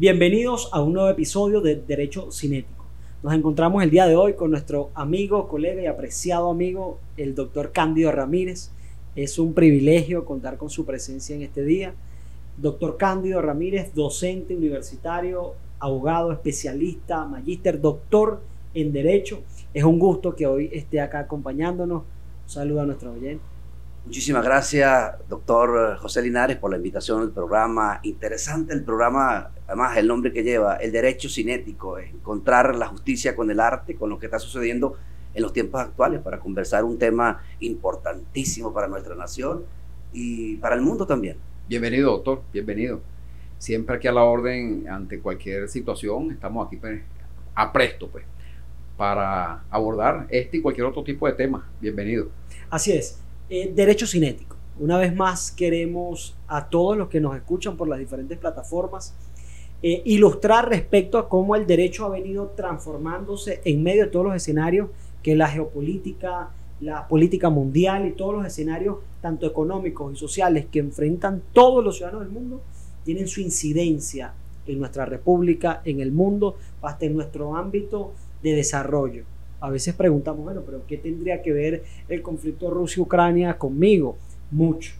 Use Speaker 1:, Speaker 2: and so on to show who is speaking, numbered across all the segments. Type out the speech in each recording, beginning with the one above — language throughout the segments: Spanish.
Speaker 1: Bienvenidos a un nuevo episodio de Derecho Cinético. Nos encontramos el día de hoy con nuestro amigo, colega y apreciado amigo, el doctor Cándido Ramírez. Es un privilegio contar con su presencia en este día. Doctor Cándido Ramírez, docente universitario, abogado, especialista, magíster, doctor en Derecho. Es un gusto que hoy esté acá acompañándonos. Un saludo a nuestro oyente.
Speaker 2: Muchísimas gracias, doctor José Linares, por la invitación al programa. Interesante el programa, además el nombre que lleva, el derecho cinético, encontrar la justicia con el arte, con lo que está sucediendo en los tiempos actuales, para conversar un tema importantísimo para nuestra nación y para el mundo también.
Speaker 3: Bienvenido, doctor, bienvenido. Siempre aquí a la orden ante cualquier situación, estamos aquí pues, a presto, pues, para abordar este y cualquier otro tipo de tema. Bienvenido.
Speaker 1: Así es. Eh, derecho cinético. Una vez más queremos a todos los que nos escuchan por las diferentes plataformas eh, ilustrar respecto a cómo el derecho ha venido transformándose en medio de todos los escenarios que la geopolítica, la política mundial y todos los escenarios, tanto económicos y sociales, que enfrentan todos los ciudadanos del mundo, tienen su incidencia en nuestra república, en el mundo, hasta en nuestro ámbito de desarrollo a veces preguntamos, bueno, pero ¿qué tendría que ver el conflicto Rusia-Ucrania conmigo? Mucho.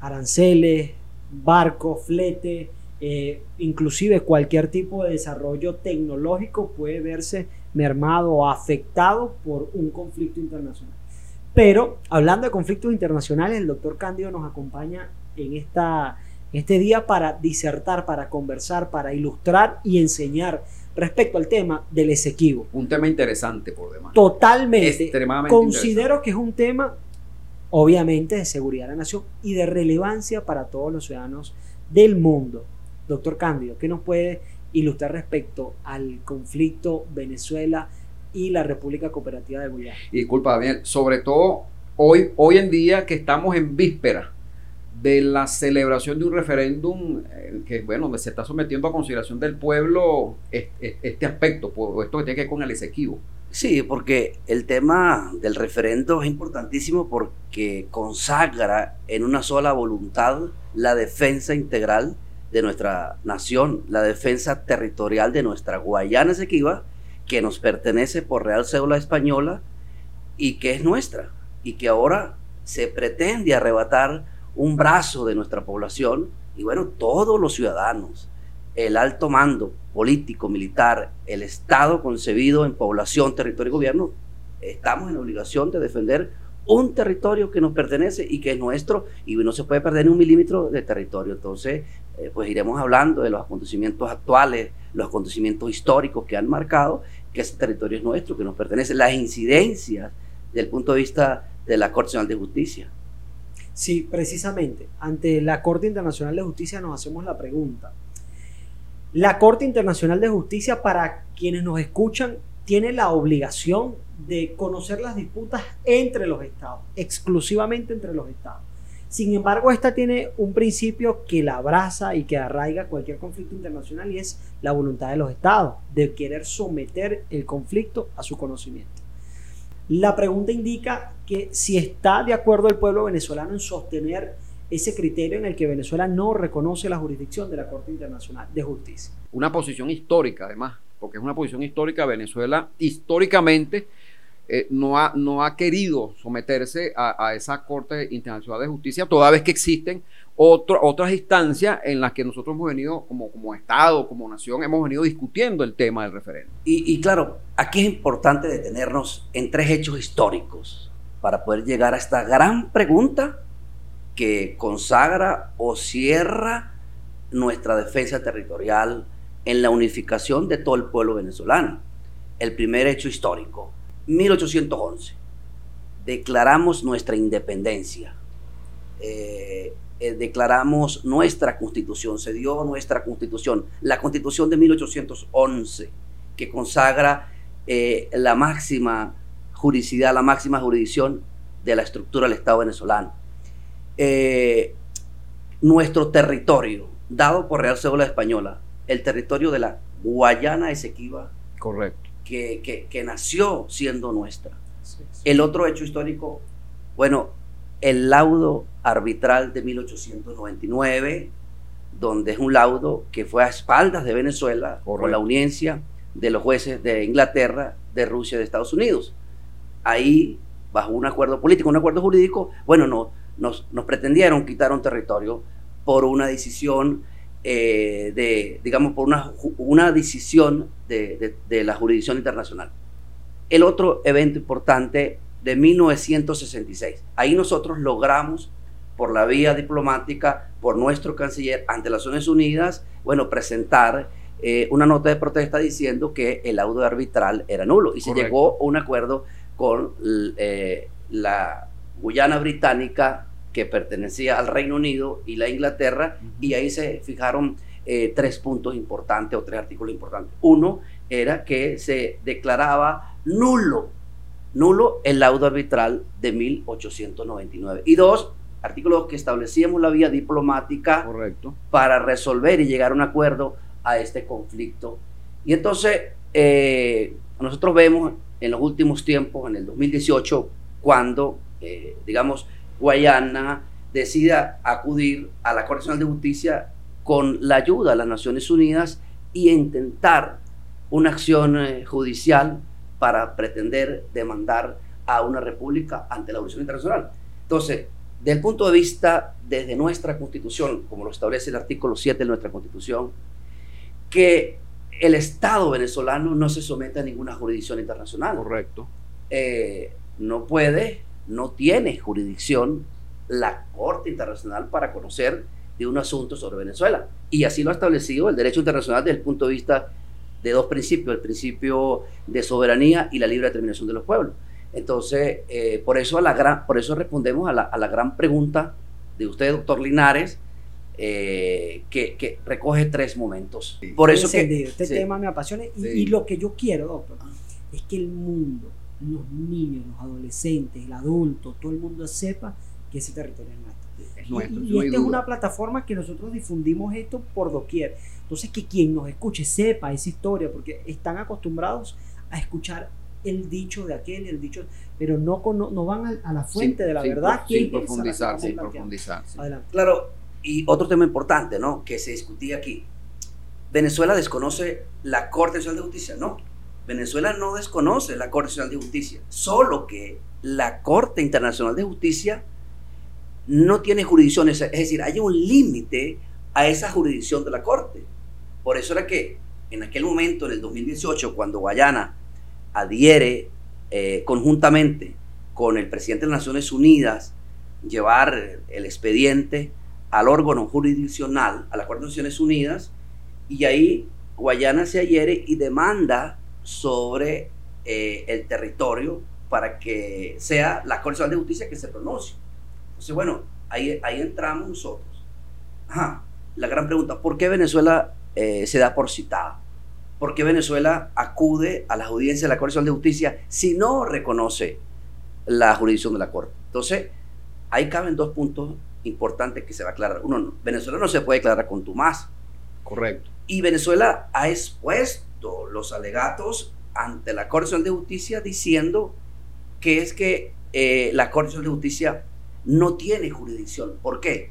Speaker 1: Aranceles, barcos, flete, eh, inclusive cualquier tipo de desarrollo tecnológico puede verse mermado o afectado por un conflicto internacional. Pero hablando de conflictos internacionales, el doctor Cándido nos acompaña en esta, este día para disertar, para conversar, para ilustrar y enseñar respecto al tema del Esequibo.
Speaker 3: Un tema interesante por demás.
Speaker 1: Totalmente. Extremadamente Considero que es un tema, obviamente, de seguridad de la nación y de relevancia para todos los ciudadanos del mundo. Doctor Cándido, ¿qué nos puede ilustrar respecto al conflicto Venezuela y la República Cooperativa de Guyana?
Speaker 3: Disculpa, bien, sobre todo hoy, hoy en día que estamos en víspera de la celebración de un referéndum eh, que, bueno, se está sometiendo a consideración del pueblo este, aspecto, por esto que tiene que ver con el exequivo.
Speaker 2: Sí, porque el tema del referendo es importantísimo porque consagra en una sola voluntad la defensa integral de nuestra nación, la defensa territorial de nuestra Guayana Esequiba, que nos pertenece por Real Cédula Española y que es nuestra, y que ahora se pretende arrebatar un brazo de nuestra población y bueno, todos los ciudadanos, el alto mando político, militar, el Estado concebido en población, territorio y gobierno, estamos en obligación de defender un territorio que nos pertenece y que es nuestro y no se puede perder ni un milímetro de territorio. Entonces, eh, pues iremos hablando de los acontecimientos actuales, los acontecimientos históricos que han marcado que ese territorio es nuestro, que nos pertenece, las incidencias desde el punto de vista de la Corte Nacional de Justicia.
Speaker 1: Sí, precisamente, ante la Corte Internacional de Justicia nos hacemos la pregunta. La Corte Internacional de Justicia, para quienes nos escuchan, tiene la obligación de conocer las disputas entre los estados, exclusivamente entre los estados. Sin embargo, esta tiene un principio que la abraza y que arraiga cualquier conflicto internacional y es la voluntad de los estados de querer someter el conflicto a su conocimiento. La pregunta indica que si está de acuerdo el pueblo venezolano en sostener ese criterio en el que Venezuela no reconoce la jurisdicción de la Corte Internacional de Justicia.
Speaker 3: Una posición histórica, además, porque es una posición histórica. Venezuela históricamente eh, no, ha, no ha querido someterse a, a, esa Corte Internacional de Justicia, toda vez que existen otras instancias en las que nosotros hemos venido, como, como Estado, como nación, hemos venido discutiendo el tema del referéndum.
Speaker 2: Y, y claro, aquí es importante detenernos en tres hechos históricos para poder llegar a esta gran pregunta que consagra o cierra nuestra defensa territorial en la unificación de todo el pueblo venezolano. El primer hecho histórico, 1811, declaramos nuestra independencia. Eh, eh, declaramos nuestra constitución, se dio nuestra constitución, la constitución de 1811, que consagra eh, la máxima juridicidad, la máxima jurisdicción de la estructura del Estado venezolano. Nuestro territorio, dado por Real Cédula Española, el territorio de la Guayana Esequiba,
Speaker 3: correcto,
Speaker 2: que, que, nació siendo nuestra. El otro hecho histórico, bueno, el laudo arbitral de 1899 donde es un laudo que fue a espaldas de Venezuela con la uniencia de los jueces de Inglaterra, de Rusia de Estados Unidos. Ahí, bajo un acuerdo político, un acuerdo jurídico, bueno, no, nos, pretendieron quitar un territorio por una decisión eh, de, digamos, por una, una decisión de, de la jurisdicción internacional. El otro evento importante de 1966. Ahí nosotros logramos por la vía diplomática, por nuestro canciller ante las Naciones Unidas, bueno, presentar eh, una nota de protesta diciendo que el laudo arbitral era nulo y se llegó a un acuerdo con eh, la Guyana británica que pertenecía al Reino Unido y la Inglaterra y ahí se fijaron eh, tres puntos importantes o tres artículos importantes. Uno era que se declaraba nulo, nulo el laudo arbitral de 1899 y dos, artículos que establecíamos la vía diplomática
Speaker 3: Correcto.
Speaker 2: para resolver y llegar a un acuerdo a este conflicto. Y entonces eh, nosotros vemos en los últimos tiempos, en el 2018, cuando, eh, digamos, Guayana decida acudir a la Corte Nacional de Justicia con la ayuda de las Naciones Unidas y intentar una acción eh, judicial para pretender demandar a una república ante la Jurisdicción Internacional. Entonces, desde el punto de vista desde nuestra constitución, como lo establece el artículo 7 de nuestra constitución, que el Estado venezolano no se somete a ninguna jurisdicción internacional.
Speaker 3: Correcto.
Speaker 2: Eh, no puede, no tiene jurisdicción la Corte Internacional para conocer de un asunto sobre Venezuela. Y así lo ha establecido el derecho internacional desde el punto de vista de dos principios, el principio de soberanía y la libre determinación de los pueblos. Entonces, eh, por, eso a la gran, por eso respondemos a la, a la gran pregunta de usted, doctor Linares, eh, que, que, recoge tres momentos.
Speaker 1: Por eso que, este tema me apasiona y, lo que yo quiero, doctor, es que el mundo, los niños, los adolescentes, el adulto, todo el mundo sepa que ese territorio es nuestro. y, esta es una plataforma que nosotros difundimos esto por doquier. Entonces, que quien nos escuche sepa esa historia, porque están acostumbrados a escuchar el dicho de aquel, el dicho, pero no, no, van a, la fuente de la verdad.
Speaker 3: Sin profundizar, sin profundizar.
Speaker 2: Claro, y otro tema importante, ¿no? Que se discutía aquí. Venezuela desconoce la Corte Nacional de Justicia, no. Venezuela no desconoce la Corte Nacional de Justicia, solo que la Corte Internacional de Justicia no tiene jurisdicciones, es decir, hay un límite a esa jurisdicción de la Corte. Por eso era que en aquel momento, en el 2018, cuando Guayana adhiere eh, conjuntamente con el presidente de las Naciones Unidas llevar el expediente al órgano jurisdiccional, a la Corte de Naciones Unidas, y ahí Guayana se adhiere y demanda sobre eh, el territorio para que sea la Corte de Justicia que se pronuncie. Entonces, bueno, ahí, ahí entramos nosotros. Ajá, la gran pregunta, ¿por qué Venezuela eh, se da por citada? ¿Por qué Venezuela acude a las audiencias de la Corte de Justicia si no reconoce la jurisdicción de la Corte? Entonces, ahí caben dos puntos importantes que se va a aclarar. Uno, Venezuela no se puede declarar con más.
Speaker 3: Correcto.
Speaker 2: Y Venezuela ha expuesto los alegatos ante la Corte de Justicia diciendo que es que eh, la Corte de Justicia no tiene jurisdicción. ¿Por qué?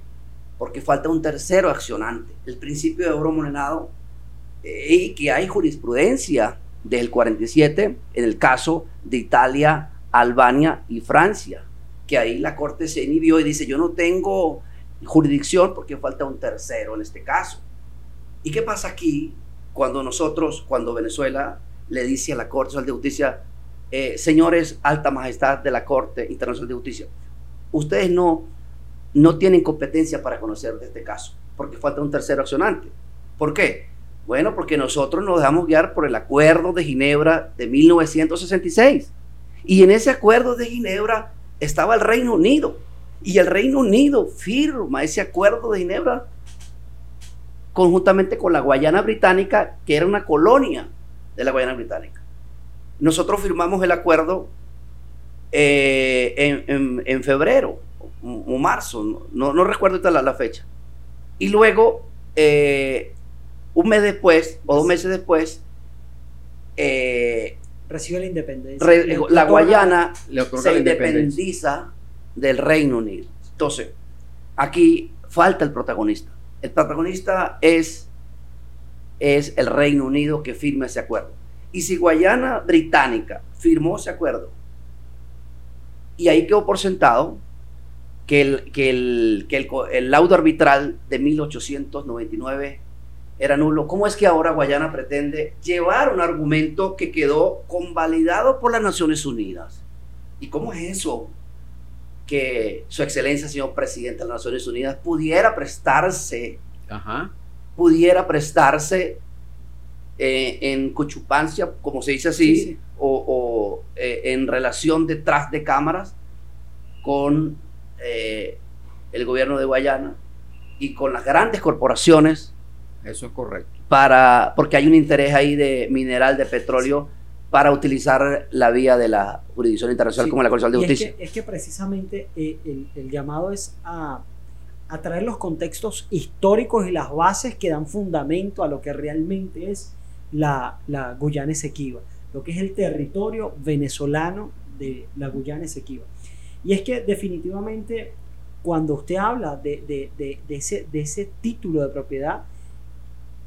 Speaker 2: Porque falta un tercero accionante. El principio de oro monedado y que hay jurisprudencia del 47 en el caso de Italia, Albania y Francia, que ahí la Corte se inhibió y dice, yo no tengo jurisdicción porque falta un tercero en este caso. ¿Y qué pasa aquí cuando nosotros, cuando Venezuela le dice a la Corte de Justicia, eh, señores, alta majestad de la Corte Internacional de Justicia, ustedes no, no tienen competencia para conocer este caso, porque falta un tercero accionante. ¿Por qué? Bueno, porque nosotros nos dejamos guiar por el Acuerdo de Ginebra de 1966. Y en ese Acuerdo de Ginebra estaba el Reino Unido. Y el Reino Unido firma ese Acuerdo de Ginebra conjuntamente con la Guayana Británica, que era una colonia de la Guayana Británica. Nosotros firmamos el acuerdo eh, en, febrero o, marzo, no, no recuerdo la, la, fecha. Y luego eh, un mes después o dos meses después,
Speaker 1: eh, recibe la independencia.
Speaker 2: la Guayana se independiza del Reino Unido. Entonces, aquí falta el protagonista. El protagonista es, es el Reino Unido que firma ese acuerdo. Y si Guayana Británica firmó ese acuerdo, y ahí quedó por sentado que el, que el, que el, laudo arbitral de 1899 era nulo. ¿Cómo es que ahora Guayana pretende llevar un argumento que quedó convalidado por las Naciones Unidas? ¿Y cómo es eso? Que su excelencia, señor presidente de las Naciones Unidas, pudiera prestarse, pudiera prestarse eh, en cochupancia, como se dice así, o, eh, en relación detrás de cámaras con eh, el gobierno de Guayana y con las grandes corporaciones.
Speaker 3: Eso es correcto.
Speaker 2: Para, porque hay un interés ahí de mineral, de petróleo, para utilizar la vía de la jurisdicción internacional como la Corte de Justicia.
Speaker 1: Es que, precisamente el, el, llamado es a, a traer los contextos históricos y las bases que dan fundamento a lo que realmente es la, la Guyana Esequiba, lo que es el territorio venezolano de la Guyana Esequiba. Y es que definitivamente cuando usted habla de, ese, de ese título de propiedad,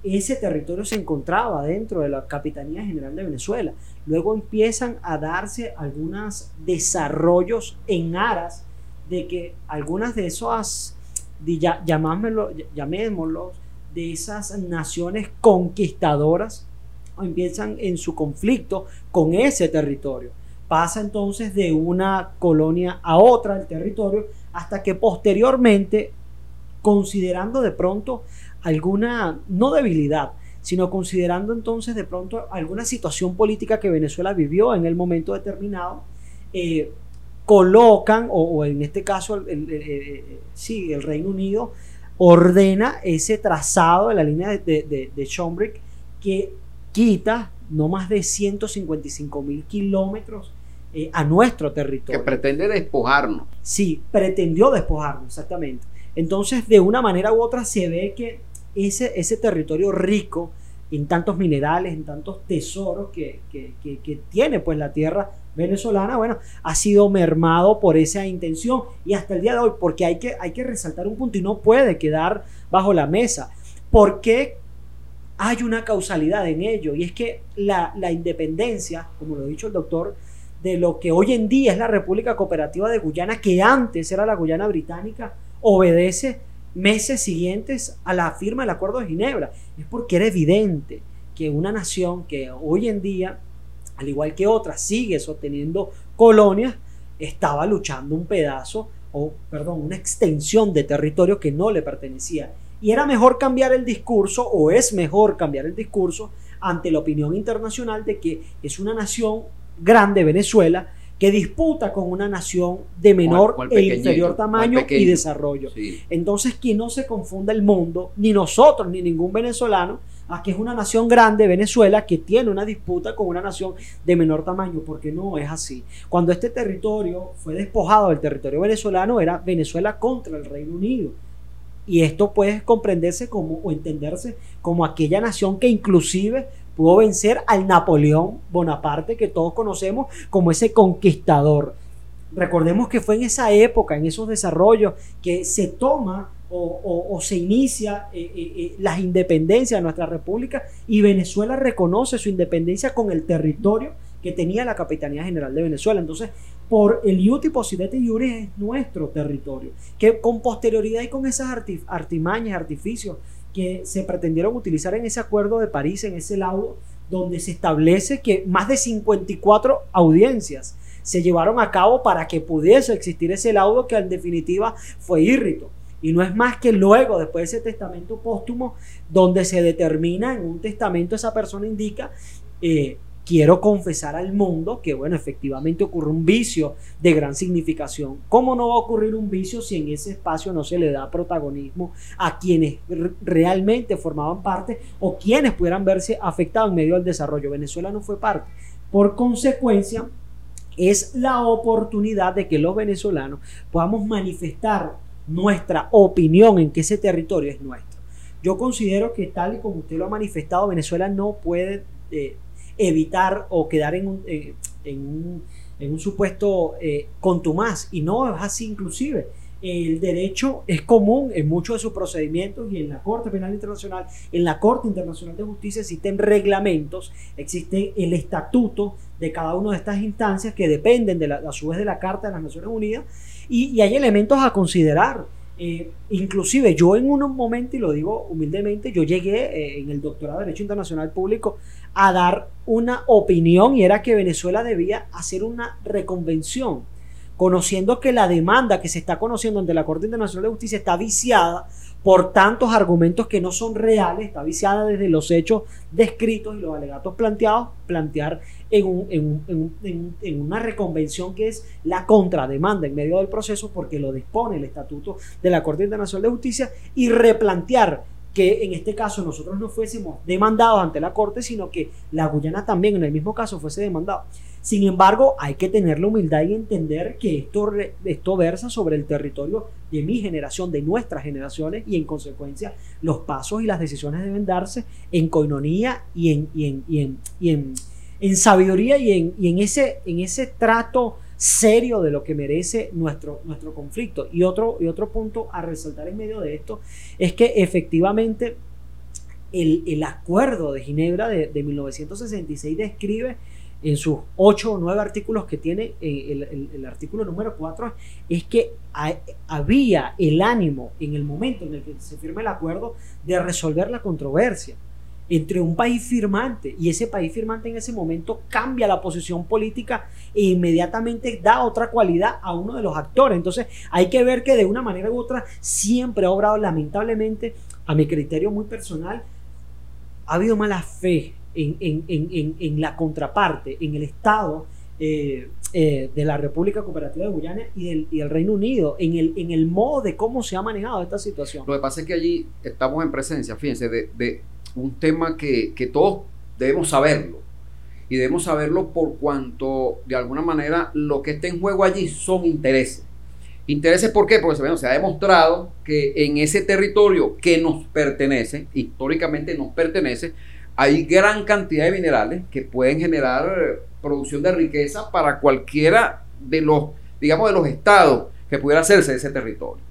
Speaker 1: ese territorio se encontraba dentro de la Capitanía General de Venezuela. Luego empiezan a darse algunos desarrollos en aras de que algunas de esas, llamémoslo, de esas naciones conquistadoras empiezan en su conflicto con ese territorio. Pasa entonces de una colonia a otra el territorio hasta que posteriormente, considerando de pronto alguna, no debilidad, sino considerando entonces de pronto alguna situación política que Venezuela vivió en el momento determinado, eh, colocan, o, en este caso, el, sí, el Reino Unido ordena ese trazado de la línea de, de, de Schombrick que quita no más de 155 mil kilómetros eh, a nuestro territorio.
Speaker 3: Que pretende despojarnos.
Speaker 1: Sí, pretendió despojarnos, exactamente. Entonces, de una manera u otra, se ve que ese, ese territorio rico en tantos minerales, en tantos tesoros que, que, tiene pues la tierra venezolana, bueno, ha sido mermado por esa intención y hasta el día de hoy, porque hay que, hay que resaltar un punto y no puede quedar bajo la mesa. ¿Por qué hay una causalidad en ello y es que la, independencia, como lo ha dicho el doctor, de lo que hoy en día es la República Cooperativa de Guyana, que antes era la Guyana Británica, obedece meses siguientes a la firma del Acuerdo de Ginebra. Es porque era evidente que una nación que hoy en día, al igual que otras, sigue sosteniendo colonias, estaba luchando un pedazo, o perdón, una extensión de territorio que no le pertenecía. Y era mejor cambiar el discurso, o es mejor cambiar el discurso, ante la opinión internacional de que es una nación grande, Venezuela, que disputa con una nación de menor e inferior tamaño y desarrollo. Entonces, que no se confunda el mundo, ni nosotros, ni ningún venezolano, a que es una nación grande, Venezuela, que tiene una disputa con una nación de menor tamaño, porque no es así. Cuando este territorio fue despojado del territorio venezolano, era Venezuela contra el Reino Unido. Y esto puede comprenderse como o entenderse como aquella nación que inclusive pudo vencer al Napoleón Bonaparte que todos conocemos como ese conquistador. Recordemos que fue en esa época, en esos desarrollos, que se toma o, se inicia eh, eh, eh, las independencias de nuestra república y Venezuela reconoce su independencia con el territorio que tenía la Capitanía General de Venezuela. Entonces, por el Iuti Posidete Iuris es nuestro territorio, que con posterioridad y con esas artimañas, artificios que se pretendieron utilizar en ese acuerdo de París, en ese laudo, donde se establece que más de 54 audiencias se llevaron a cabo para que pudiese existir ese laudo que en definitiva fue írrito. Y no es más que luego, después de ese testamento póstumo, donde se determina en un testamento, esa persona indica eh, quiero confesar al mundo que, bueno, efectivamente ocurre un vicio de gran significación. ¿Cómo no va a ocurrir un vicio si en ese espacio no se le da protagonismo a quienes realmente formaban parte o quienes pudieran verse afectados en medio del desarrollo? Venezuela no fue parte. Por consecuencia, es la oportunidad de que los venezolanos podamos manifestar nuestra opinión en que ese territorio es nuestro. Yo considero que tal y como usted lo ha manifestado, Venezuela no puede eh, evitar o quedar en un, eh, en un, en un supuesto eh, contumaz. Y no es así inclusive. el derecho es común en muchos de sus procedimientos y en la Corte Penal Internacional, en la Corte Internacional de Justicia existen reglamentos, existe el estatuto de cada una de estas instancias que dependen de la, a su vez de la Carta de las Naciones Unidas y, hay elementos a considerar. Eh, inclusive yo en un momento, y lo digo humildemente, yo llegué eh, en el doctorado de Derecho Internacional Público a dar una opinión y era que Venezuela debía hacer una reconvención conociendo que la demanda que se está conociendo ante la Corte Internacional de Justicia está viciada por tantos argumentos que no son reales, está viciada desde los hechos descritos y los alegatos planteados, plantear en, en, una reconvención que es la contrademanda en medio del proceso porque lo dispone el Estatuto de la Corte Internacional de Justicia y replantear que en este caso nosotros no fuésemos demandados ante la Corte, sino que la Guyana también en el mismo caso fuese demandado. Sin embargo, hay que tener la humildad y entender que esto, esto versa sobre el territorio de mi generación, de nuestras generaciones, y en consecuencia los pasos y las decisiones deben darse en coinonía y en, y en, en, sabiduría y en, y en, ese, en ese trato serio de lo que merece nuestro, nuestro conflicto. Y otro, y otro punto a resaltar en medio de esto es que efectivamente el, acuerdo de Ginebra de, de 1966 describe en sus ocho o nueve artículos que tiene eh, el, artículo número cuatro, es que había el ánimo en el momento en el que se firma el acuerdo de resolver la controversia entre un país firmante y ese país firmante en ese momento cambia la posición política e inmediatamente da otra cualidad a uno de los actores. Entonces hay que ver que de una manera u otra siempre ha obrado lamentablemente, a mi criterio muy personal, ha habido mala fe en, la contraparte, en el Estado eh, eh, de la República Cooperativa de Guyana y del, y Reino Unido, en el, en el modo de cómo se ha manejado esta situación.
Speaker 3: Lo que pasa es que allí estamos en presencia, fíjense, de, un tema que, que todos debemos saberlo. Y debemos saberlo por cuanto, de alguna manera, lo que está en juego allí son intereses. Intereses, ¿por qué? Porque se ha demostrado que en ese territorio que nos pertenece, históricamente nos pertenece, hay gran cantidad de minerales que pueden generar eh, producción de riqueza para cualquiera de los, digamos, de los estados que pudiera hacerse de ese territorio.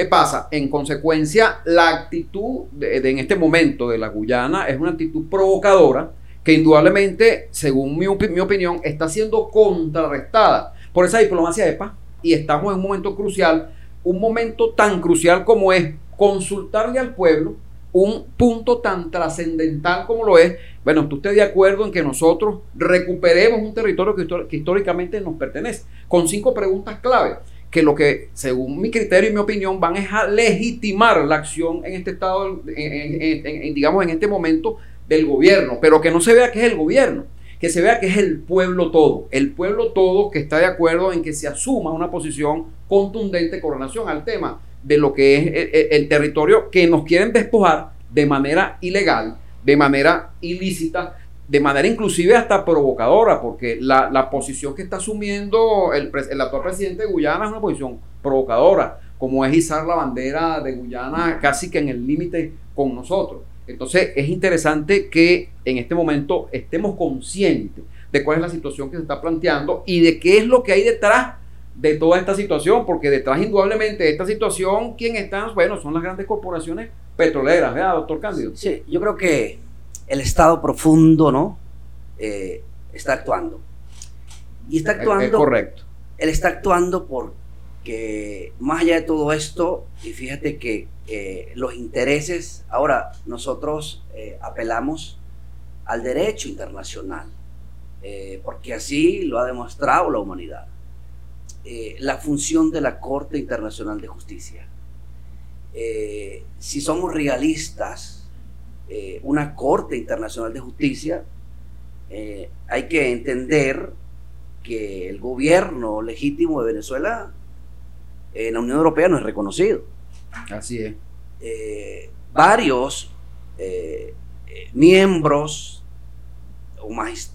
Speaker 3: ¿Qué pasa? En consecuencia, la actitud de, en este momento de la Guyana es una actitud provocadora que indudablemente, según mi, opinión, está siendo contrarrestada por esa diplomacia de paz. Y estamos en un momento crucial, un momento tan crucial como es consultarle al pueblo un punto tan trascendental como lo es, bueno, tú estés de acuerdo en que nosotros recuperemos un territorio que, históricamente nos pertenece, con cinco preguntas clave, que lo que, según mi criterio y mi opinión, van es a legitimar la acción en este estado, digamos, en este momento del gobierno, pero que no se vea que es el gobierno, que se vea que es el pueblo todo, el pueblo todo que está de acuerdo en que se asuma una posición contundente con relación al tema de lo que es el, territorio que nos quieren despojar de manera ilegal, de manera ilícita, de manera inclusive hasta provocadora, porque la, posición que está asumiendo el, el, actual presidente de Guyana es una posición provocadora, como es izar la bandera de Guyana casi que en el límite con nosotros. Entonces es interesante que en este momento estemos conscientes de cuál es la situación que se está planteando y de qué es lo que hay detrás de toda esta situación, porque detrás indudablemente de esta situación, ¿quién están? Bueno, son las grandes corporaciones petroleras, ¿verdad, doctor Cándido?
Speaker 2: Sí, yo creo que el Estado profundo, ¿no? Eh, está actuando. Y está actuando. Es,
Speaker 3: correcto.
Speaker 2: Él está actuando porque, más allá de todo esto, y fíjate que eh, los intereses, ahora nosotros eh, apelamos al derecho internacional, porque así lo ha demostrado la humanidad. Eh, la función de la Corte Internacional de Justicia. Eh, si somos realistas, eh, una Corte Internacional de Justicia, hay que entender que el gobierno legítimo de Venezuela en la Unión Europea no es reconocido.
Speaker 3: Así es.
Speaker 2: varios miembros o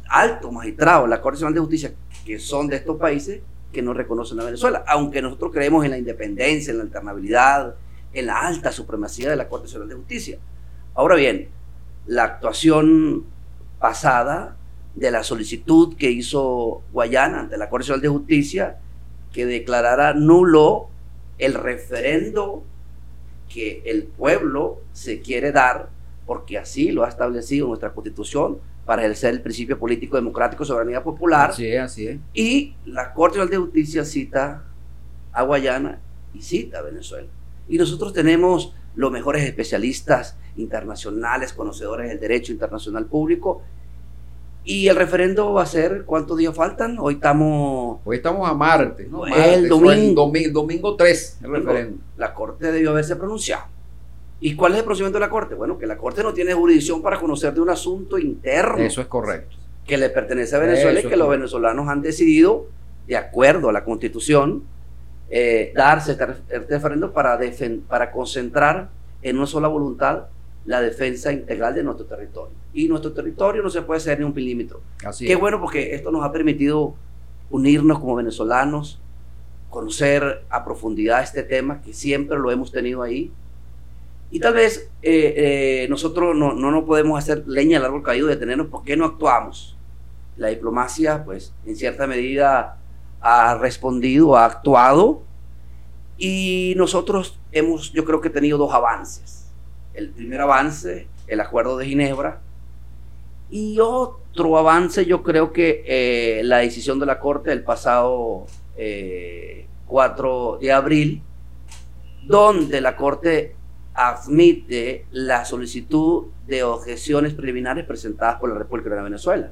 Speaker 2: altos magistrados de la Corte Internacional de Justicia que son de estos países que no reconocen a Venezuela, aunque nosotros creemos en la independencia, en la alternabilidad, en la alta supremacía de la Corte Nacional de Justicia. Ahora bien, la actuación pasada de la solicitud que hizo Guayana ante la Corte Nacional de Justicia que declarara nulo el referendo que el pueblo se quiere dar, porque así lo ha establecido nuestra constitución, para ejercer el principio político democrático, soberanía popular.
Speaker 3: Así es, así es.
Speaker 2: Y la Corte Nacional de Justicia cita a Guayana y cita a Venezuela. Y nosotros tenemos los mejores especialistas internacionales, conocedores del derecho internacional público. Y el referendo va a ser, ¿cuántos días faltan? Hoy estamos...
Speaker 3: Hoy estamos a martes.
Speaker 2: ¿no?
Speaker 3: Martes,
Speaker 2: el domingo.
Speaker 3: domingo. Domingo 3, el referendo.
Speaker 2: La Corte debió haberse pronunciado. ¿Y cuál es el procedimiento de la Corte? Bueno, que la Corte no tiene jurisdicción para conocer de un asunto interno.
Speaker 3: Eso es correcto.
Speaker 2: Que le pertenece a Venezuela
Speaker 3: Eso
Speaker 2: y que los venezolanos han decidido, de acuerdo a la Constitución, eh, darse este, este referendo para, para concentrar en una sola voluntad la defensa integral de nuestro territorio. Y nuestro territorio no se puede ceder ni un milímetro.
Speaker 3: Así
Speaker 2: Qué
Speaker 3: es.
Speaker 2: bueno porque esto nos ha permitido unirnos como venezolanos, conocer a profundidad este tema que siempre lo hemos tenido ahí. Y tal vez eh, eh, nosotros no, no nos podemos hacer leña al árbol caído, detenernos, ¿por qué no actuamos? La diplomacia, pues, en cierta medida ha respondido, ha actuado, y nosotros hemos, yo creo que tenido dos avances. El primer avance, el acuerdo de Ginebra, y otro avance, yo creo que eh, la decisión de la Corte del pasado eh, 4 de abril, donde la Corte admite la solicitud de objeciones preliminares presentadas por la República de Venezuela.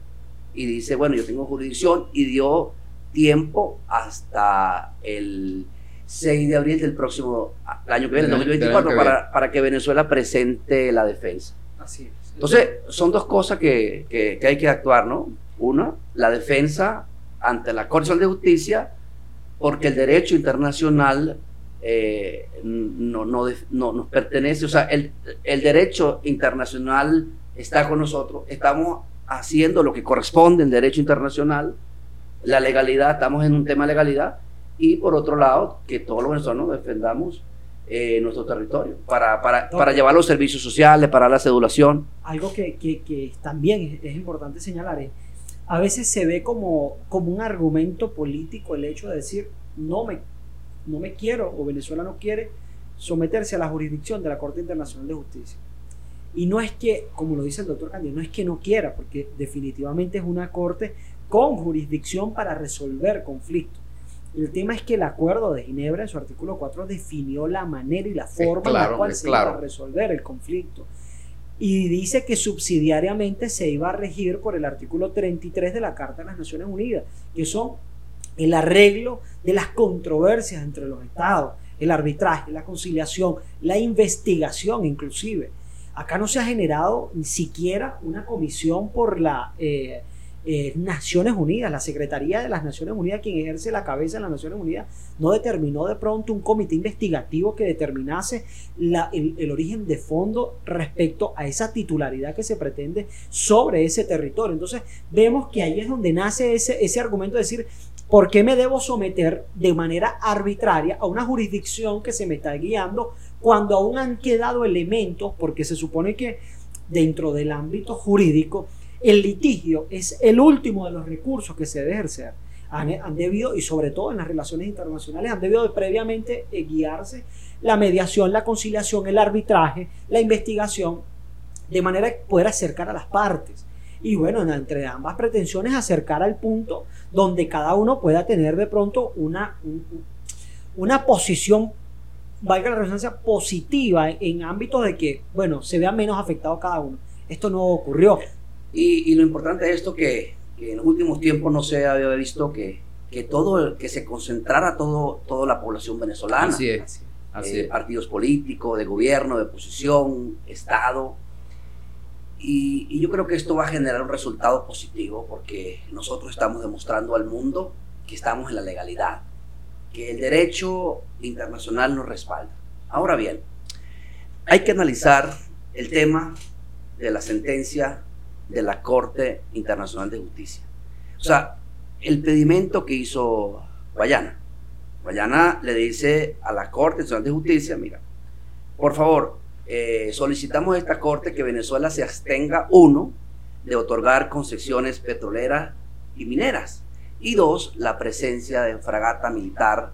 Speaker 2: Y dice, bueno, yo tengo jurisdicción y dio tiempo hasta el 6 de abril del próximo el año que viene, el
Speaker 3: Del año- del
Speaker 2: 2024,
Speaker 3: año que
Speaker 2: para, para que Venezuela presente la defensa.
Speaker 1: Así es.
Speaker 2: Entonces, son dos cosas que, que- que hay que actuar, ¿no? Una, la defensa ante la Corte de Justicia, porque el derecho internacional eh, no, no, no nos pertenece, o sea, el, el derecho internacional está con nosotros, estamos haciendo lo que corresponde en derecho internacional, la legalidad, estamos en un tema de legalidad, y por otro lado, que todos los venezolanos defendamos eh, nuestro territorio para, para, para llevar los servicios sociales, para la sedulación.
Speaker 1: algo que, que- que también es, es importante señalar es, a veces se ve como, como un argumento político el hecho de decir, no me, no me quiero o Venezuela no quiere someterse a la jurisdicción de la Corte Internacional de Justicia. Y no es que, como lo dice el doctor Candido, no es que no quiera, porque definitivamente es una corte con jurisdicción para resolver conflictos. El tema es que el acuerdo de Ginebra en su artículo 4 definió la manera y la forma en
Speaker 3: claro,
Speaker 1: la cual se iba
Speaker 3: claro.
Speaker 1: a resolver el conflicto. Y dice que subsidiariamente se iba a regir por el artículo 33 de la Carta de las Naciones Unidas, que son el arreglo de las controversias entre los estados, el arbitraje, la conciliación, la investigación inclusive. Acá no se ha generado ni siquiera una comisión por la eh, eh, Naciones Unidas, la Secretaría de las Naciones Unidas, quien ejerce la cabeza de las Naciones Unidas, no determinó de pronto un comité investigativo que determinase el origen de fondo respecto a esa titularidad que se pretende sobre ese territorio. Entonces vemos que ahí es donde nace ese, ese argumento de decir, ¿por qué me debo someter de manera arbitraria a una jurisdicción que se me está guiando cuando aún han quedado elementos, porque se supone que dentro del ámbito jurídico, el litigio es el último de los recursos que se debe ejercer. Han, debido, y sobre todo en las relaciones internacionales, han debido de previamente eh, guiarse la mediación, la conciliación, el arbitraje, la investigación, de manera que poder acercar a las partes. Y bueno, entre ambas pretensiones, acercar al punto donde cada uno pueda tener de pronto una, un- una posición, valga la redundancia, positiva en ámbitos de que, bueno, se vea menos afectado cada uno. Esto no ocurrió.
Speaker 2: Y, y lo importante es esto que, que en los últimos tiempos no se había visto que, que todo, que se concentrara todo, toda la población venezolana.
Speaker 3: Así es. Así
Speaker 2: eh, partidos políticos, de gobierno, de oposición, Estado. Y, y yo creo que esto va a generar un resultado positivo porque nosotros estamos demostrando al mundo que estamos en la legalidad, que el derecho internacional nos respalda. Ahora bien, hay que analizar el tema de la sentencia de la Corte Internacional de Justicia. O sea, el pedimento que hizo Guayana. Guayana le dice a la Corte Nacional de Justicia, mira, por favor, eh, solicitamos a esta Corte que Venezuela se abstenga, uno, de otorgar concesiones petroleras y mineras, y dos, la presencia de fragata militar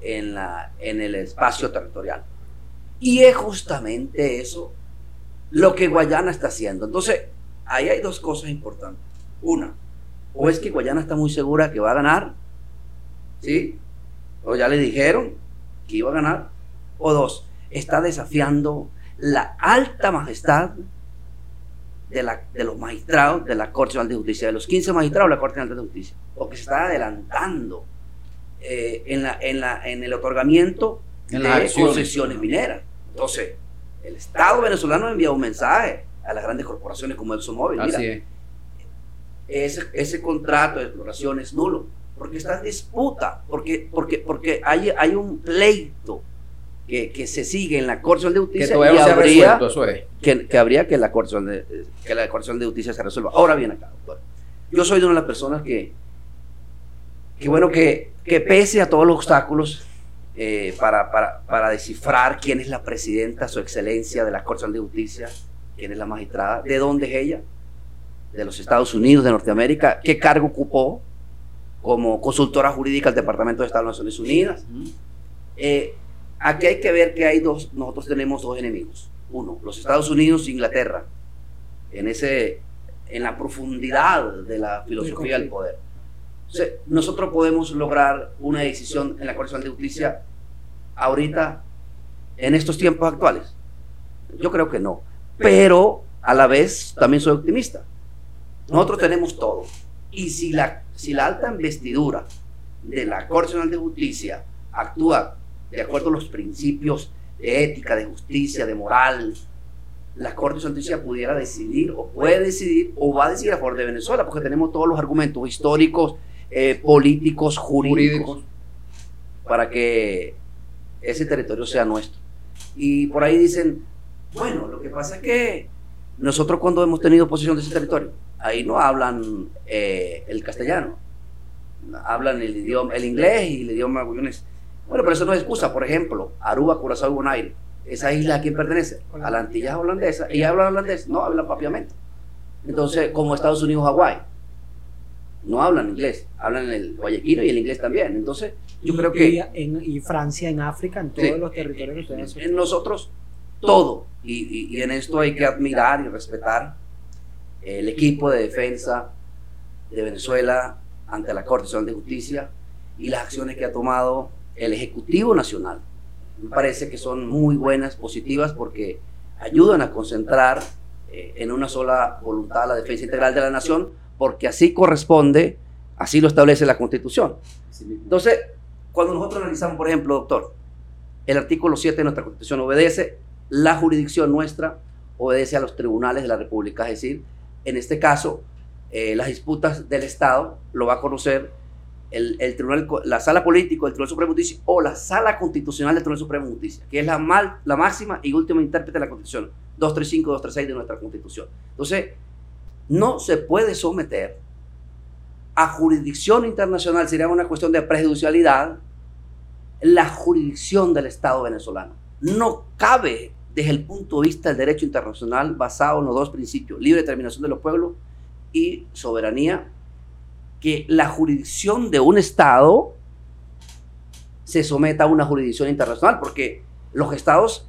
Speaker 2: en, la, en el espacio territorial. Y es justamente eso lo que Guayana está haciendo. Entonces, ahí hay dos cosas importantes. Una, o es que Guayana está muy segura que va a ganar, ¿sí? O ya le dijeron que iba a ganar. O dos, está desafiando la alta majestad de, la, de los magistrados de la Corte Nacional de Justicia, de los 15 magistrados de la Corte Nacional de Justicia, o que se está adelantando eh, en, la, en, la, en el otorgamiento
Speaker 3: En
Speaker 2: de
Speaker 3: las
Speaker 2: concesiones mineras. Entonces, el Estado venezolano envía un mensaje a las grandes corporaciones como ExxonMobil. Mira,
Speaker 3: Así es.
Speaker 2: ese, ese contrato de exploración es nulo, porque está en disputa, porque, porque, porque hay, hay un pleito que, que se sigue en la Corte de
Speaker 3: Que
Speaker 2: Justicia
Speaker 3: todavía
Speaker 2: y habría
Speaker 3: resuelto, eso es.
Speaker 2: que, que habría que la, Corte de, que la Corte Nacional de Justicia se resuelva. Ahora bien acá, doctor. Yo soy de una de las personas que, que bueno, que, que pese a todos los obstáculos eh, para, para, para descifrar quién es la presidenta, su excelencia de la Corte de Justicia, quién es la magistrada, de dónde es ella, de los Estados Unidos, de Norteamérica, qué cargo ocupó como consultora jurídica al Departamento de Estado de las Naciones Unidas. Eh, aquí hay que ver que hay dos, nosotros tenemos dos enemigos. Uno, los Estados Unidos e Inglaterra, en, ese, en la profundidad de la filosofía del poder. Nosotros podemos lograr una decisión en la Corte de Justicia ahorita, en estos tiempos actuales. Yo creo que no. Pero a la vez también soy optimista. Nosotros tenemos todo. Y si la, si la alta investidura de la Corte Nacional de Justicia actúa de acuerdo a los principios de ética, de justicia, de moral, la Corte de Justicia pudiera decidir o puede decidir o va a decidir a favor de Venezuela, porque tenemos todos los argumentos históricos, eh, políticos, jurídicos,
Speaker 3: Jurídicos.
Speaker 2: para que ese territorio sea nuestro. Y por ahí dicen, bueno, lo que pasa es que nosotros cuando hemos tenido posesión de ese territorio, ahí no hablan eh, el castellano, hablan el idioma, el inglés y el idioma guayonés. Bueno, pero eso no es excusa. Por ejemplo, Aruba, Curazao y Bonaire, esa isla a quién pertenece? A la Antilla holandesa. ¿Y hablan holandés? No, hablan papiamento. Entonces, como Estados Unidos, Hawái, no hablan inglés, hablan el guayaquino y el inglés también. Entonces, yo
Speaker 1: Y-
Speaker 2: creo que
Speaker 1: y, en, y Francia en África, en todos
Speaker 2: Sí.
Speaker 1: los territorios que ustedes
Speaker 2: en nosotros todo. Y, en esto hay que admirar y respetar el equipo de defensa de Venezuela ante la Corte Nacional de Justicia y las acciones que ha tomado el Ejecutivo Nacional. Me parece que son muy buenas, positivas, porque ayudan a concentrar eh, en una sola voluntad la defensa integral de la nación, porque así corresponde, así lo establece la Constitución. Entonces, cuando nosotros analizamos, por ejemplo, doctor, el artículo 7 de nuestra Constitución obedece, la jurisdicción nuestra obedece a los tribunales de la República, es decir, en este caso, eh, las disputas del Estado lo va a conocer el, el tribunal, la sala política del Tribunal Supremo de Justicia o la sala constitucional del Tribunal Supremo de Justicia, que es la, mal- la máxima y última intérprete de la Constitución, 235, 236 de nuestra Constitución. Entonces, no se puede someter a jurisdicción internacional, sería una cuestión de prejudicialidad, la jurisdicción del Estado venezolano. No cabe desde el punto de vista del derecho internacional basado en los dos principios, libre determinación de los pueblos y soberanía, que la jurisdicción de un Estado se someta a una jurisdicción internacional, porque los Estados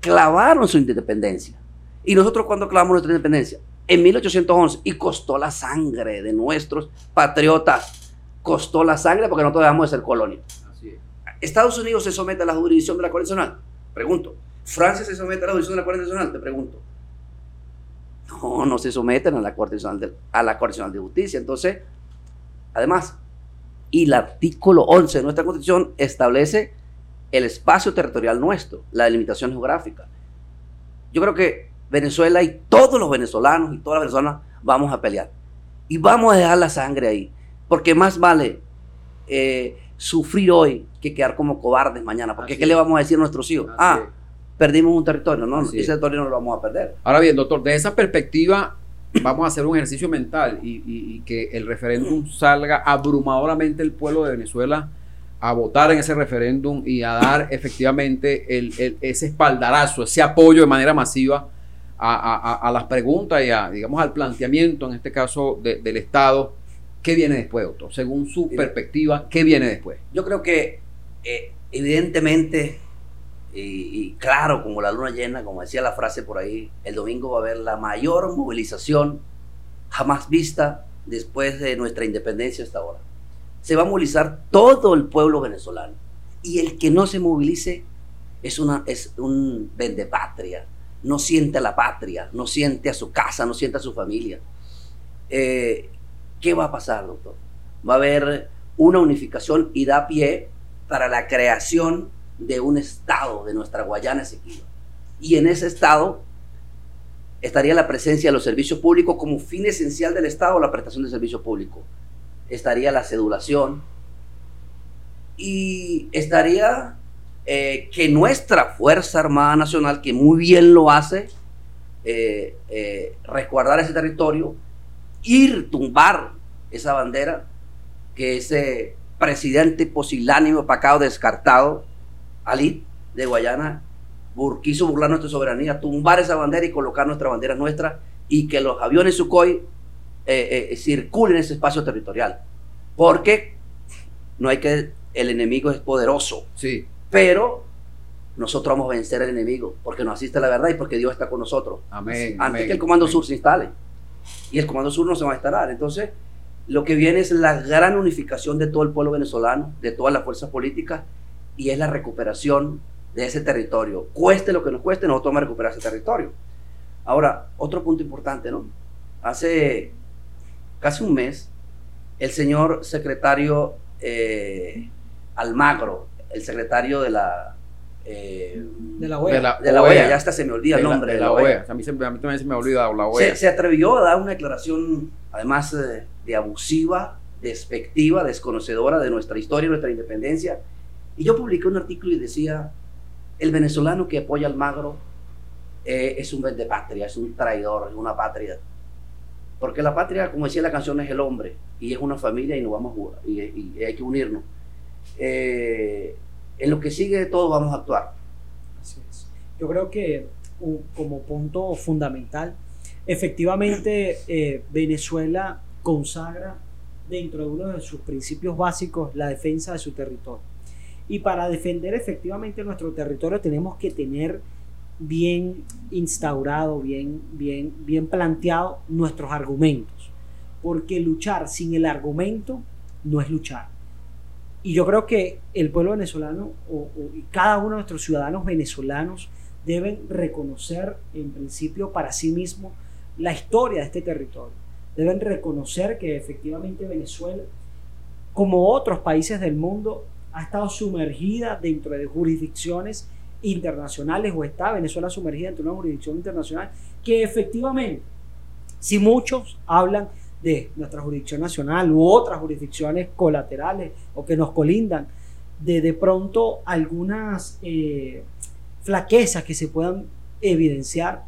Speaker 2: clavaron su independencia. ¿Y nosotros cuando clavamos nuestra independencia? En 1811, y costó la sangre de nuestros patriotas, costó la sangre porque nosotros dejamos de ser colonia.
Speaker 3: Así es.
Speaker 2: ¿Estados Unidos se somete a la jurisdicción de la Corte Nacional? Pregunto. ¿Francia se somete a la jurisdicción de la Corte Nacional? Te pregunto. No, no se someten a la Corte Nacional de, a la Corte Nacional de Justicia. Entonces, además, y el artículo 11 de nuestra Constitución establece el espacio territorial nuestro, la delimitación geográfica. Yo creo que Venezuela y todos los venezolanos y todas las venezolanas vamos a pelear. Y vamos a dejar la sangre ahí. Porque más vale eh, sufrir hoy que quedar como cobardes mañana. Porque
Speaker 3: Así
Speaker 2: ¿qué
Speaker 3: es.
Speaker 2: le vamos a decir a nuestros hijos?
Speaker 3: Así
Speaker 2: ah,
Speaker 3: es.
Speaker 2: Perdimos un territorio. No, ese
Speaker 3: es.
Speaker 2: territorio no lo vamos a perder.
Speaker 3: Ahora bien, doctor, de esa perspectiva vamos a hacer un ejercicio mental y, y- y que el referéndum salga abrumadoramente el pueblo de Venezuela a votar en ese referéndum y a dar efectivamente el- el- ese espaldarazo, ese apoyo de manera masiva a, a- a- a las preguntas y a, digamos, al planteamiento, en este caso, de- del Estado. ¿Qué viene después, doctor? Según su perspectiva, ¿qué viene después?
Speaker 2: Yo creo que eh, evidentemente, y, claro, como la luna llena, como decía la frase por ahí, el domingo va a haber la mayor movilización jamás vista después de nuestra independencia hasta ahora. Se va a movilizar todo el pueblo venezolano. Y el que no se movilice es, una, es un vendepatria. No siente a la patria, no siente a su casa, no siente a su familia. Eh, ¿Qué va a pasar, doctor? Va a haber una unificación y da pie para la creación de un Estado de nuestra Guayana Esequiba. Y en ese Estado estaría la presencia de los servicios públicos como fin esencial del Estado, la prestación de servicio público. Estaría la sedulación y estaría eh, que nuestra Fuerza Armada Nacional, que muy bien lo hace, eh, eh, resguardar ese territorio, ir, tumbar esa bandera, que ese presidente posilánimo, pacado, descartado, Ali de Guayana, quiso burlar nuestra soberanía, tumbar esa bandera y colocar nuestra bandera nuestra y que los aviones Sukhoi eh, eh, circulen en ese espacio territorial. Porque no hay que, el enemigo es poderoso.
Speaker 3: Sí.
Speaker 2: Pero nosotros vamos a vencer al enemigo porque nos asiste la verdad y porque Dios está con nosotros.
Speaker 3: Amén.
Speaker 2: Antes que el Comando Sur se instale. Y el Comando Sur no se va a instalar. Entonces, lo que viene es la gran unificación de todo el pueblo venezolano, de todas las fuerzas políticas, y es la recuperación de ese territorio. Cueste lo que nos cueste, nosotros vamos a recuperar ese territorio. Ahora, otro punto importante, ¿no? Hace casi un mes, el señor secretario eh, Almagro, el secretario de la...
Speaker 1: Eh, de la OEA.
Speaker 2: De la, OEA, ya hasta se me olvida el nombre.
Speaker 3: De la, OEA. A, mí también se me ha olvidado la OEA.
Speaker 2: Se, atrevió a dar una declaración, además eh, de abusiva, despectiva, desconocedora de nuestra historia, y nuestra independencia. Y yo publiqué un artículo y decía, el venezolano que apoya al Magro eh, es un patria, es un traidor, es una patria. Porque la patria, como decía la canción, es el hombre y es una familia y nos vamos a y, y hay que unirnos. Eh, en lo que sigue de todo vamos a actuar.
Speaker 1: Así es. Yo creo que como punto fundamental, efectivamente eh, Venezuela consagra dentro de uno de sus principios básicos la defensa de su territorio. Y para defender efectivamente nuestro territorio tenemos que tener bien instaurado, bien, bien, bien planteado nuestros argumentos. Porque luchar sin el argumento no es luchar. Y yo creo que el pueblo venezolano o, y cada uno de nuestros ciudadanos venezolanos deben reconocer en principio para sí mismo la historia de este territorio. Deben reconocer que efectivamente Venezuela, como otros países del mundo, ha estado sumergida dentro de jurisdicciones internacionales o está Venezuela sumergida dentro de una jurisdicción internacional que efectivamente, si muchos hablan de nuestra jurisdicción nacional u otras jurisdicciones colaterales o que nos colindan, de de pronto algunas eh, flaquezas que se puedan evidenciar,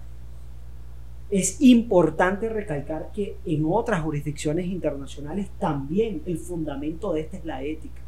Speaker 1: es importante recalcar que en otras jurisdicciones internacionales también el fundamento de esta es la ética.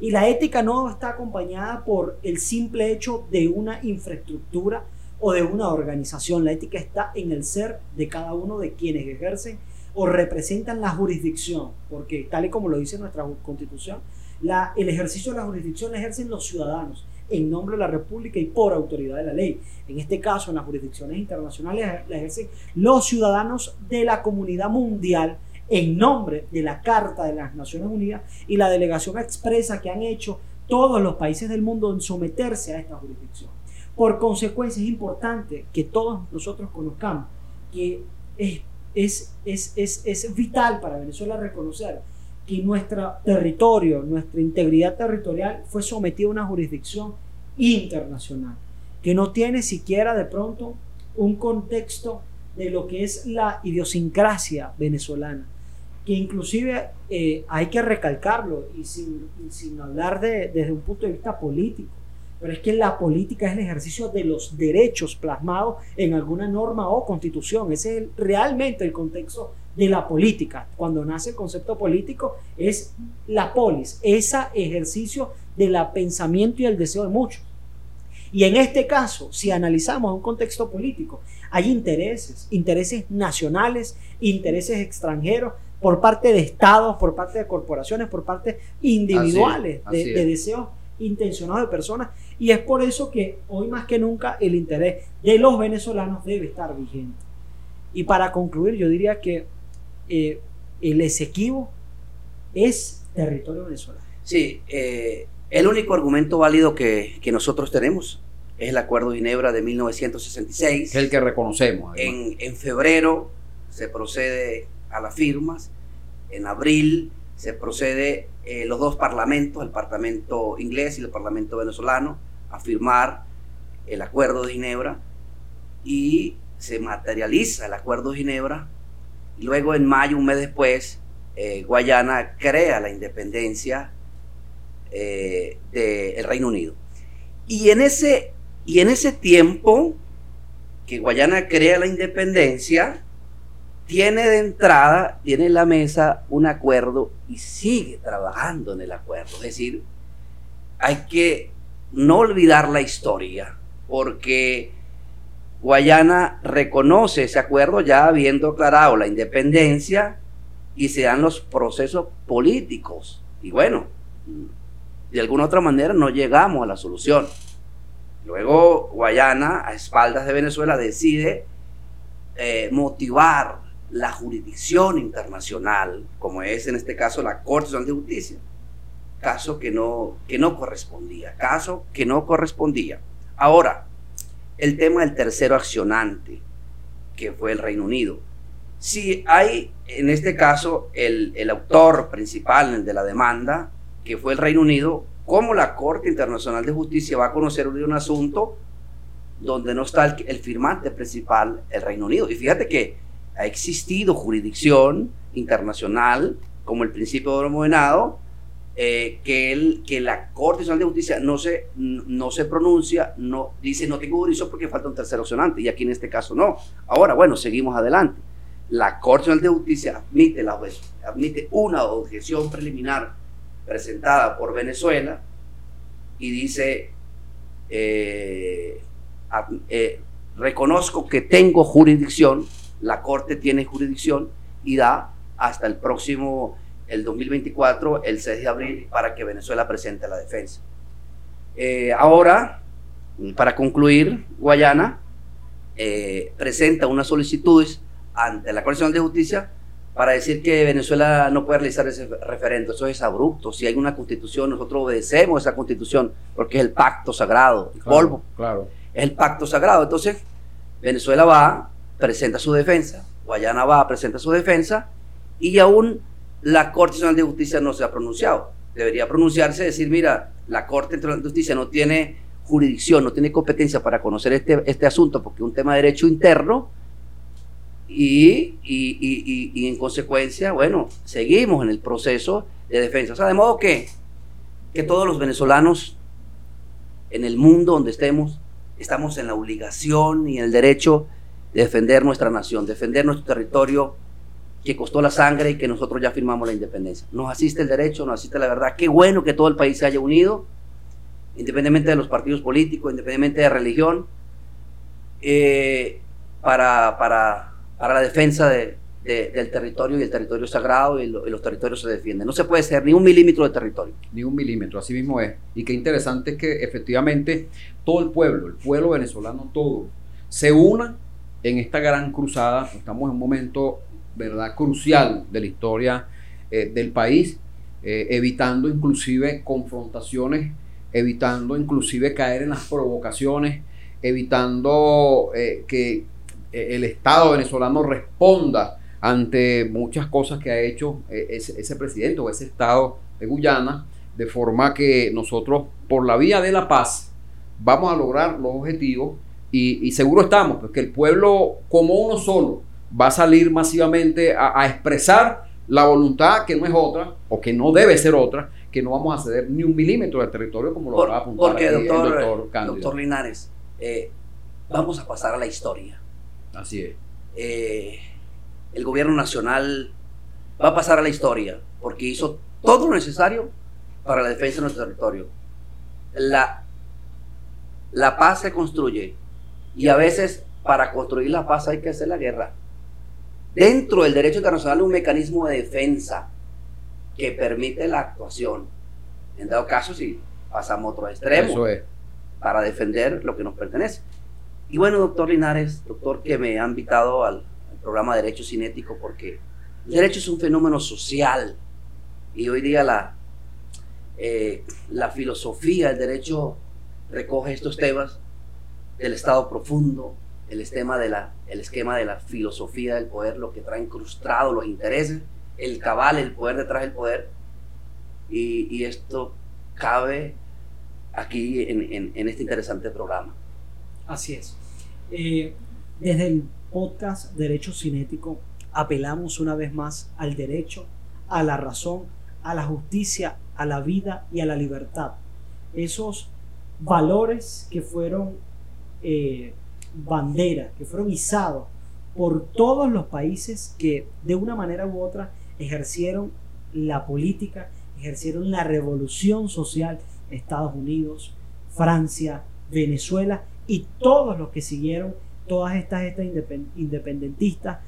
Speaker 1: Y la ética no está acompañada por el simple hecho de una infraestructura o de una organización. La ética está en el ser de cada uno de quienes ejercen o representan la jurisdicción, porque tal y como lo dice nuestra constitución, la, el ejercicio de la jurisdicción la ejercen los ciudadanos en nombre de la República y por autoridad de la ley. En este caso, en las jurisdicciones internacionales la ejercen los ciudadanos de la comunidad mundial en nombre de la Carta de las Naciones Unidas y la delegación expresa que han hecho todos los países del mundo en someterse a esta jurisdicción. Por consecuencia, es importante que todos nosotros conozcamos que es, es, es, es, es vital para Venezuela reconocer que nuestro territorio, nuestra integridad territorial fue sometida a una jurisdicción internacional, que no tiene siquiera de pronto un contexto de lo que es la idiosincrasia venezolana que inclusive eh, hay que recalcarlo y sin, sin hablar de, desde un punto de vista político, pero es que la política es el ejercicio de los derechos plasmados en alguna norma o constitución. Ese es realmente el contexto de la política. Cuando nace el concepto político es la polis, ese ejercicio del pensamiento y el deseo de muchos. Y en este caso, si analizamos un contexto político, hay intereses, intereses nacionales, intereses extranjeros, por parte de estados, por parte de corporaciones, por parte individuales de, deseos intencionados de personas y es por eso que hoy más que nunca el interés de los venezolanos debe estar vigente. Y para concluir, yo diría que eh, el Esequibo es territorio venezolano.
Speaker 2: Sí, eh, el único argumento válido que, que, nosotros tenemos es el Acuerdo de Ginebra de 1966.
Speaker 3: Es el que reconocemos.
Speaker 2: En, en, febrero se procede a las firmas, en abril se procede eh, los dos parlamentos, el Parlamento inglés y el Parlamento venezolano, a firmar el Acuerdo de Ginebra y se materializa el Acuerdo de Ginebra. Luego en mayo, un mes después, eh, Guayana crea la independencia eh, del Reino Unido. Y en, ese, y en ese tiempo que Guayana crea la independencia, tiene de entrada, tiene en la mesa un acuerdo y sigue trabajando en el acuerdo. Es decir, hay que no olvidar la historia, porque Guayana reconoce ese acuerdo ya habiendo aclarado la independencia y se dan los procesos políticos. Y bueno, de alguna otra manera no llegamos a la solución. Luego Guayana, a espaldas de Venezuela, decide eh, motivar la jurisdicción internacional, como es en este caso la Corte Nacional de Justicia, caso que no, que no correspondía, caso que no correspondía. Ahora, el tema del tercero accionante, que fue el Reino Unido. Si hay, en este caso, el, el autor principal de la demanda, que fue el Reino Unido, ¿cómo la Corte Internacional de Justicia va a conocer un asunto donde no está el, el firmante principal, el Reino Unido? Y fíjate que ha existido jurisdicción internacional, como el principio de oro eh, que, el, que la Corte Nacional de Justicia no se, no se pronuncia, no, dice no tengo jurisdicción porque falta un tercer opcionante, y aquí en este caso no. Ahora, bueno, seguimos adelante. La Corte Nacional de Justicia admite, la, admite una objeción preliminar presentada por Venezuela y dice, eh, eh, reconozco que tengo jurisdicción la Corte tiene jurisdicción y da hasta el próximo, el 2024, el 6 de abril, para que Venezuela presente la defensa. Eh, ahora, para concluir, Guayana eh, presenta unas solicitudes ante la Corte de Justicia para decir que Venezuela no puede realizar ese referendo. Eso es abrupto. Si hay una constitución, nosotros obedecemos esa constitución porque es el pacto sagrado, el polvo.
Speaker 3: Claro.
Speaker 2: Es el pacto sagrado. Entonces, Venezuela va presenta su defensa, Guayana va, presenta su defensa y aún la Corte Nacional de Justicia no se ha pronunciado. Debería pronunciarse, decir, mira, la Corte Nacional de Justicia no tiene jurisdicción, no tiene competencia para conocer este, este asunto porque es un tema de derecho interno y, y, y, en consecuencia, bueno, seguimos en el proceso de defensa. O sea, de modo que, que todos los venezolanos en el mundo donde estemos, estamos en la obligación y en el derecho defender nuestra nación, defender nuestro territorio que costó la sangre y que nosotros ya firmamos la independencia. Nos asiste el derecho, nos asiste la verdad. Qué bueno que todo el país se haya unido, independientemente de los partidos políticos, independientemente de religión, eh, para, para, para, la defensa de, del territorio y el territorio sagrado y, y, los territorios se defienden. No se puede ser ni un milímetro de territorio.
Speaker 3: Ni un milímetro, así mismo es. Y qué interesante es que efectivamente todo el pueblo, el pueblo venezolano todo, se una en esta gran cruzada. Estamos en un momento, ¿verdad?, crucial de la historia eh, del país, eh, evitando inclusive confrontaciones, evitando inclusive caer en las provocaciones, evitando eh, que el Estado venezolano responda ante muchas cosas que ha hecho ese, ese presidente o ese Estado de Guyana, de forma que nosotros, por la vía de la paz, vamos a lograr los objetivos y, seguro estamos, porque el pueblo como uno solo va a salir masivamente a, expresar la voluntad que no es otra, o que no debe ser otra, que no vamos a ceder ni un milímetro del territorio como lo va a apuntar
Speaker 2: porque, doctor, el doctor, doctor Linares, eh, vamos a pasar a la historia.
Speaker 3: Así es.
Speaker 2: Eh, el gobierno nacional va a pasar a la historia porque hizo todo lo necesario para la defensa de nuestro territorio. La, la paz se construye y a veces para construir la paz hay que hacer la guerra. Dentro del derecho internacional hay un mecanismo de defensa que permite la actuación. En dado caso, si, pasamos a otro extremo
Speaker 3: Eso es.
Speaker 2: para defender lo que nos pertenece. Y bueno, doctor Linares, doctor que me ha invitado al, al programa Derecho Cinético porque el derecho es un fenómeno social y hoy día la, eh, la filosofía del derecho recoge estos temas del estado profundo, el esquema, de la, el esquema de la filosofía del poder, lo que trae incrustado los intereses, el cabal, el poder detrás del poder. Y, esto cabe aquí en, en- en este interesante programa.
Speaker 1: Así es. Eh, desde el podcast Derecho Cinético apelamos una vez más al derecho, a la razón, a la justicia, a la vida y a la libertad. Esos valores que fueron eh, bandera, que fueron izados por todos los países que de una manera u otra ejercieron la política, ejercieron la revolución social, Estados Unidos, Francia, Venezuela y todos los que siguieron, todas estas, estas independ- independentistas,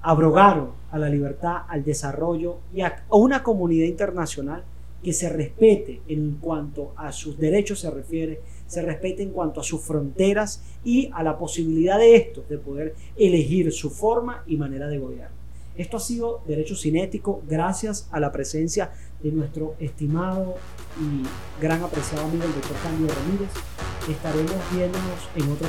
Speaker 1: abrogaron a la libertad, al desarrollo y a una comunidad internacional que se respete en cuanto a sus derechos se refiere, se respete en cuanto a sus fronteras y a la posibilidad de estos de poder elegir su forma y manera de gobierno. Esto ha sido Derecho Cinético gracias a la presencia de nuestro estimado y gran apreciado amigo el doctor Cándido Ramírez. Estaremos viéndonos en otro